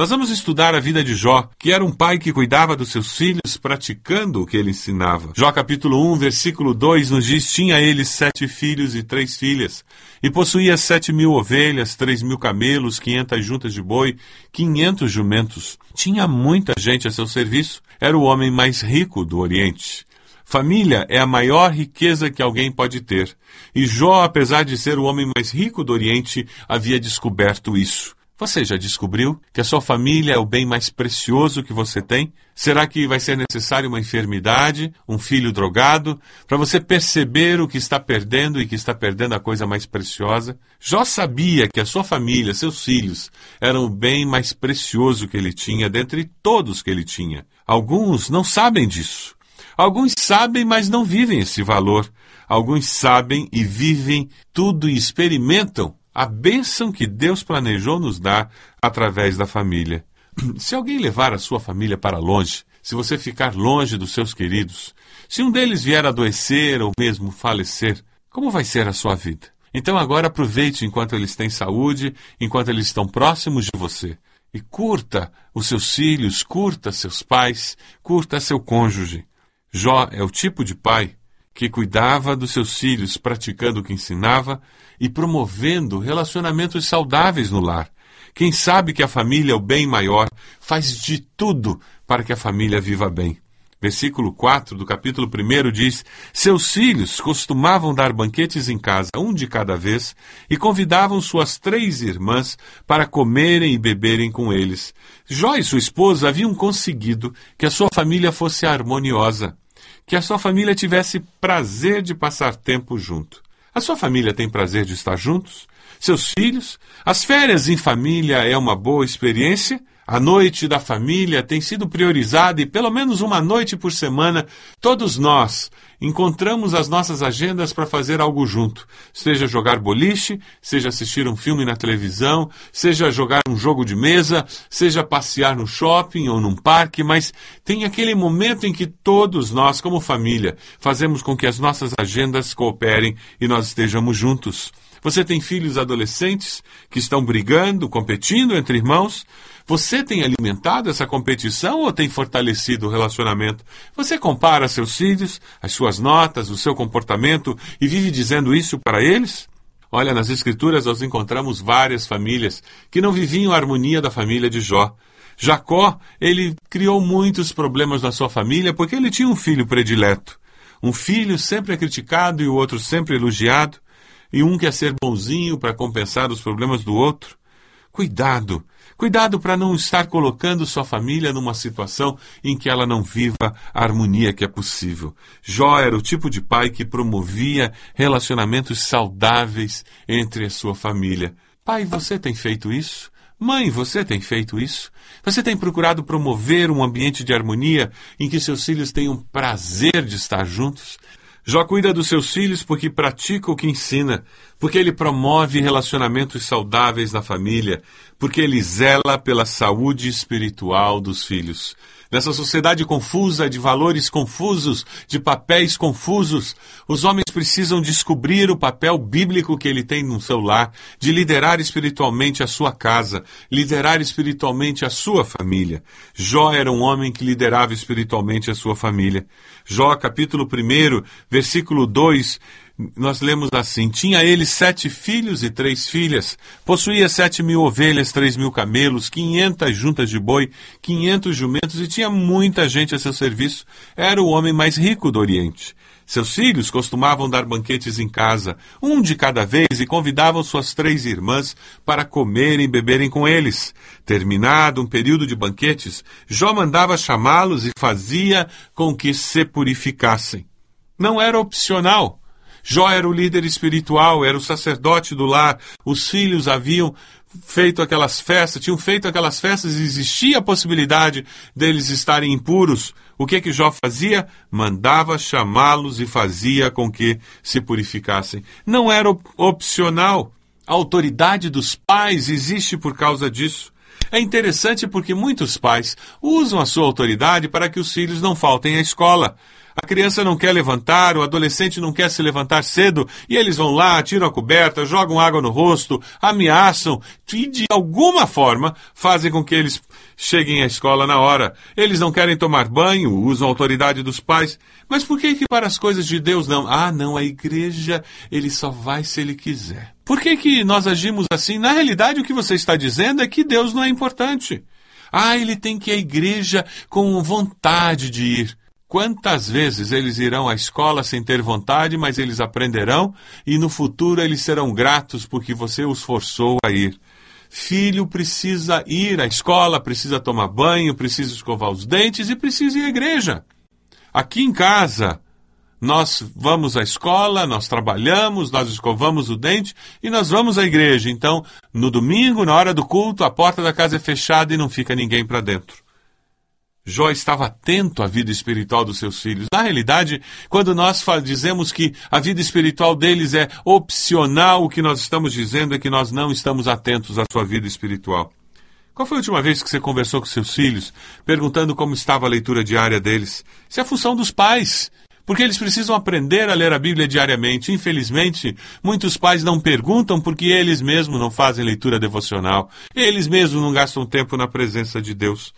Nós vamos estudar a vida de Jó, que era um pai que cuidava dos seus filhos praticando o que ele ensinava. Jó capítulo 1, versículo 2 nos diz: Tinha ele sete filhos e três filhas, e possuía sete mil ovelhas, três mil camelos, quinhentas juntas de boi, quinhentos jumentos. Tinha muita gente a seu serviço. Era o homem mais rico do Oriente. Família é a maior riqueza que alguém pode ter. E Jó, apesar de ser o homem mais rico do Oriente, havia descoberto isso. Você já descobriu que a sua família é o bem mais precioso que você tem? Será que vai ser necessário uma enfermidade, um filho drogado, para você perceber o que está perdendo e que está perdendo a coisa mais preciosa? Jó sabia que a sua família, seus filhos, eram o bem mais precioso que ele tinha dentre todos que ele tinha. Alguns não sabem disso. Alguns sabem, mas não vivem esse valor. Alguns sabem e vivem tudo e experimentam a bênção que Deus planejou nos dar através da família. Se alguém levar a sua família para longe, se você ficar longe dos seus queridos, se um deles vier adoecer ou mesmo falecer, como vai ser a sua vida? Então agora aproveite enquanto eles têm saúde, enquanto eles estão próximos de você. E curta os seus filhos, curta seus pais, curta seu cônjuge. Jó é o tipo de pai que cuidava dos seus filhos, praticando o que ensinava e promovendo relacionamentos saudáveis no lar. Quem sabe que a família é o bem maior, faz de tudo para que a família viva bem. Versículo 4 do capítulo 1 diz: Seus filhos costumavam dar banquetes em casa, um de cada vez, e convidavam suas três irmãs para comerem e beberem com eles. Jó e sua esposa haviam conseguido que a sua família fosse harmoniosa que a sua família tivesse prazer de passar tempo junto. A sua família tem prazer de estar juntos? Seus filhos? As férias em família é uma boa experiência? A noite da família tem sido priorizada e pelo menos uma noite por semana todos nós encontramos as nossas agendas para fazer algo junto. Seja jogar boliche, seja assistir um filme na televisão, seja jogar um jogo de mesa, seja passear no shopping ou num parque, mas tem aquele momento em que todos nós, como família, fazemos com que as nossas agendas cooperem e nós estejamos juntos. Você tem filhos adolescentes que estão brigando, competindo entre irmãos? Você tem alimentado essa competição ou tem fortalecido o relacionamento? Você compara seus filhos, as suas notas, o seu comportamento e vive dizendo isso para eles? Olha, nas Escrituras nós encontramos várias famílias que não viviam a harmonia da família de Jó. Jacó, ele criou muitos problemas na sua família porque ele tinha um filho predileto. Um filho sempre é criticado e o outro sempre elogiado e um quer ser bonzinho para compensar os problemas do outro. Cuidado, cuidado para não estar colocando sua família numa situação em que ela não viva a harmonia que é possível. Jó era o tipo de pai que promovia relacionamentos saudáveis entre a sua família. Pai, você tem feito isso? Mãe, você tem feito isso? Você tem procurado promover um ambiente de harmonia em que seus filhos tenham prazer de estar juntos? Jó cuida dos seus filhos porque pratica o que ensina, porque ele promove relacionamentos saudáveis na família, porque ele zela pela saúde espiritual dos filhos. Nessa sociedade confusa, de valores confusos, de papéis confusos, os homens precisam descobrir o papel bíblico que ele tem no seu lar, de liderar espiritualmente a sua casa, liderar espiritualmente a sua família. Jó era um homem que liderava espiritualmente a sua família. Jó, capítulo 1, versículo 2, nós lemos assim: Tinha ele sete filhos e três filhas, possuía sete mil ovelhas, três mil camelos, quinhentas juntas de boi, quinhentos jumentos e tinha muita gente a seu serviço. Era o homem mais rico do Oriente. Seus filhos costumavam dar banquetes em casa, um de cada vez, e convidavam suas três irmãs para comerem e beberem com eles. Terminado um período de banquetes, Jó mandava chamá-los e fazia com que se purificassem. Não era opcional. Jó era o líder espiritual, era o sacerdote do lar. Os filhos haviam feito aquelas festas, tinham feito aquelas festas e existia a possibilidade deles estarem impuros. O que que Jó fazia? Mandava chamá-los e fazia com que se purificassem. Não era opcional. A autoridade dos pais existe por causa disso. É interessante porque muitos pais usam a sua autoridade para que os filhos não faltem à escola. A criança não quer levantar, o adolescente não quer se levantar cedo, e eles vão lá, tiram a coberta, jogam água no rosto, ameaçam e, de alguma forma, fazem com que eles cheguem à escola na hora. Eles não querem tomar banho, usam a autoridade dos pais. Mas por que que para as coisas de Deus não? Ah, não, a igreja, ele só vai se ele quiser. Por que que nós agimos assim? Na realidade, o que você está dizendo é que Deus não é importante. Ah, ele tem que ir à igreja com vontade de ir. Quantas vezes eles irão à escola sem ter vontade, mas eles aprenderão e no futuro eles serão gratos porque você os forçou a ir. Filho precisa ir à escola, precisa tomar banho, precisa escovar os dentes e precisa ir à igreja. Aqui em casa, nós vamos à escola, nós trabalhamos, nós escovamos o dente e nós vamos à igreja. Então, no domingo, na hora do culto, a porta da casa é fechada e não fica ninguém para dentro. Jó estava atento à vida espiritual dos seus filhos. Na realidade, quando nós dizemos que a vida espiritual deles é opcional, o que nós estamos dizendo é que nós não estamos atentos à sua vida espiritual. Qual foi a última vez que você conversou com seus filhos, perguntando como estava a leitura diária deles? Isso é função dos pais, porque eles precisam aprender a ler a Bíblia diariamente. Infelizmente, muitos pais não perguntam porque eles mesmos não fazem leitura devocional, eles mesmos não gastam tempo na presença de Deus.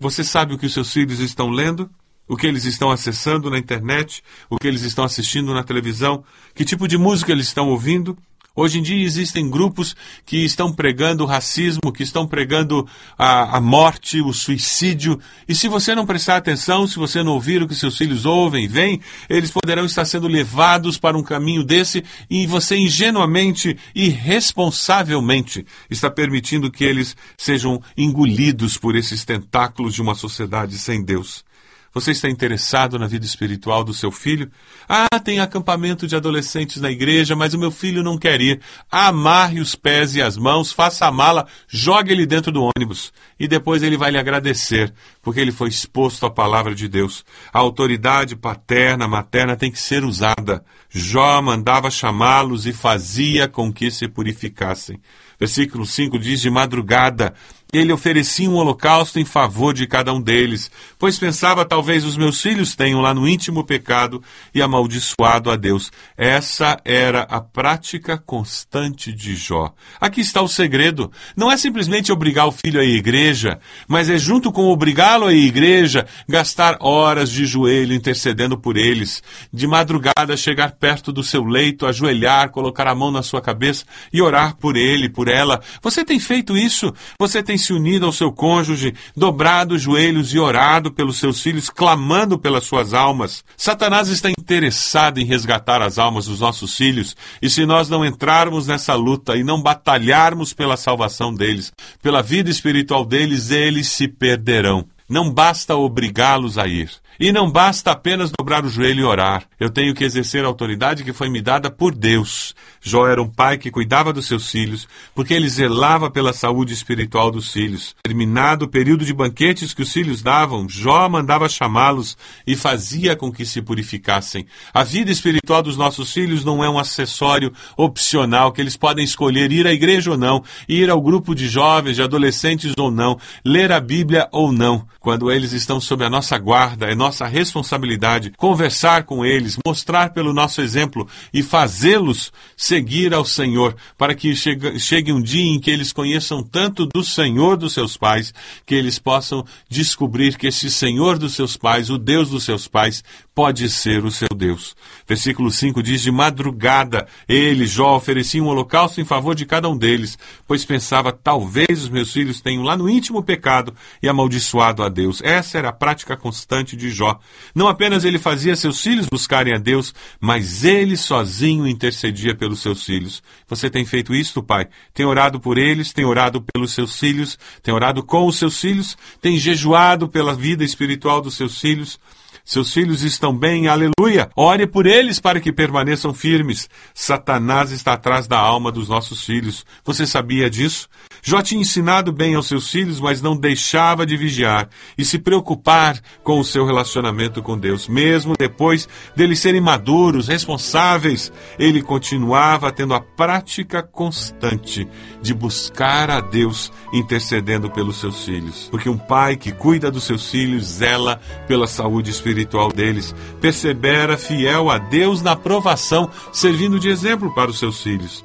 Você sabe o que os seus filhos estão lendo? O que eles estão acessando na internet? O que eles estão assistindo na televisão? Que tipo de música eles estão ouvindo? Hoje em dia existem grupos que estão pregando o racismo, que estão pregando a, a, morte, o suicídio. E se você não prestar atenção, se você não ouvir o que seus filhos ouvem, veem, eles poderão estar sendo levados para um caminho desse e você ingenuamente, irresponsavelmente, está permitindo que eles sejam engolidos por esses tentáculos de uma sociedade sem Deus. Você está interessado na vida espiritual do seu filho? Ah, tem acampamento de adolescentes na igreja, mas o meu filho não quer ir. Amarre os pés e as mãos, faça a mala, jogue ele dentro do ônibus. E depois ele vai lhe agradecer, porque ele foi exposto à palavra de Deus. A autoridade paterna, materna tem que ser usada. Jó mandava chamá-los e fazia com que se purificassem. Versículo 5 diz: De madrugada ele oferecia um holocausto em favor de cada um deles, pois pensava talvez os meus filhos tenham lá no íntimo pecado e amaldiçoado a Deus. Essa era a prática constante de Jó. Aqui está o segredo. Não é simplesmente obrigar o filho à igreja, mas é junto com obrigá-lo à igreja, gastar horas de joelho intercedendo por eles, de madrugada chegar perto do seu leito, ajoelhar, colocar a mão na sua cabeça e orar por ele, por ela. Você tem feito isso? Você tem se unido ao seu cônjuge, dobrado os joelhos e orado pelos seus filhos, clamando pelas suas almas. Satanás está interessado em resgatar as almas dos nossos filhos, e se nós não entrarmos nessa luta e não batalharmos pela salvação deles, pela vida espiritual deles, eles se perderão. Não basta obrigá-los a ir. E não basta apenas dobrar o joelho e orar. Eu tenho que exercer a autoridade que foi me dada por Deus. Jó era um pai que cuidava dos seus filhos, porque ele zelava pela saúde espiritual dos filhos. Terminado o período de banquetes que os filhos davam, Jó mandava chamá-los e fazia com que se purificassem. A vida espiritual dos nossos filhos não é um acessório opcional que eles podem escolher ir à igreja ou não, ir ao grupo de jovens, de adolescentes ou não, ler a Bíblia ou não. Quando eles estão sob a nossa guarda, é nossa nossa responsabilidade conversar com eles, mostrar pelo nosso exemplo e fazê-los seguir ao Senhor, para que chegue, chegue um dia em que eles conheçam tanto do Senhor dos seus pais, que eles possam descobrir que esse Senhor dos seus pais, o Deus dos seus pais, pode ser o seu Deus. Versículo 5 diz: De madrugada, ele, Jó, oferecia um holocausto em favor de cada um deles, pois pensava, talvez os meus filhos tenham lá no íntimo pecado e amaldiçoado a Deus. Essa era a prática constante de Jó. Não apenas ele fazia seus filhos buscarem a Deus, mas ele sozinho intercedia pelos seus filhos. Você tem feito isso, pai? Tem orado por eles, tem orado pelos seus filhos, tem orado com os seus filhos, tem jejuado pela vida espiritual dos seus filhos. Seus filhos estão bem, aleluia. Ore por eles para que permaneçam firmes. Satanás está atrás da alma dos nossos filhos. Você sabia disso? Jó tinha ensinado bem aos seus filhos, mas não deixava de vigiar e se preocupar com o seu relacionamento com Deus. Mesmo depois deles serem maduros, responsáveis, ele continuava tendo a prática constante de buscar a Deus intercedendo pelos seus filhos. Porque um pai que cuida dos seus filhos zela pela saúde espiritual deles, persevera fiel a Deus na provação, servindo de exemplo para os seus filhos.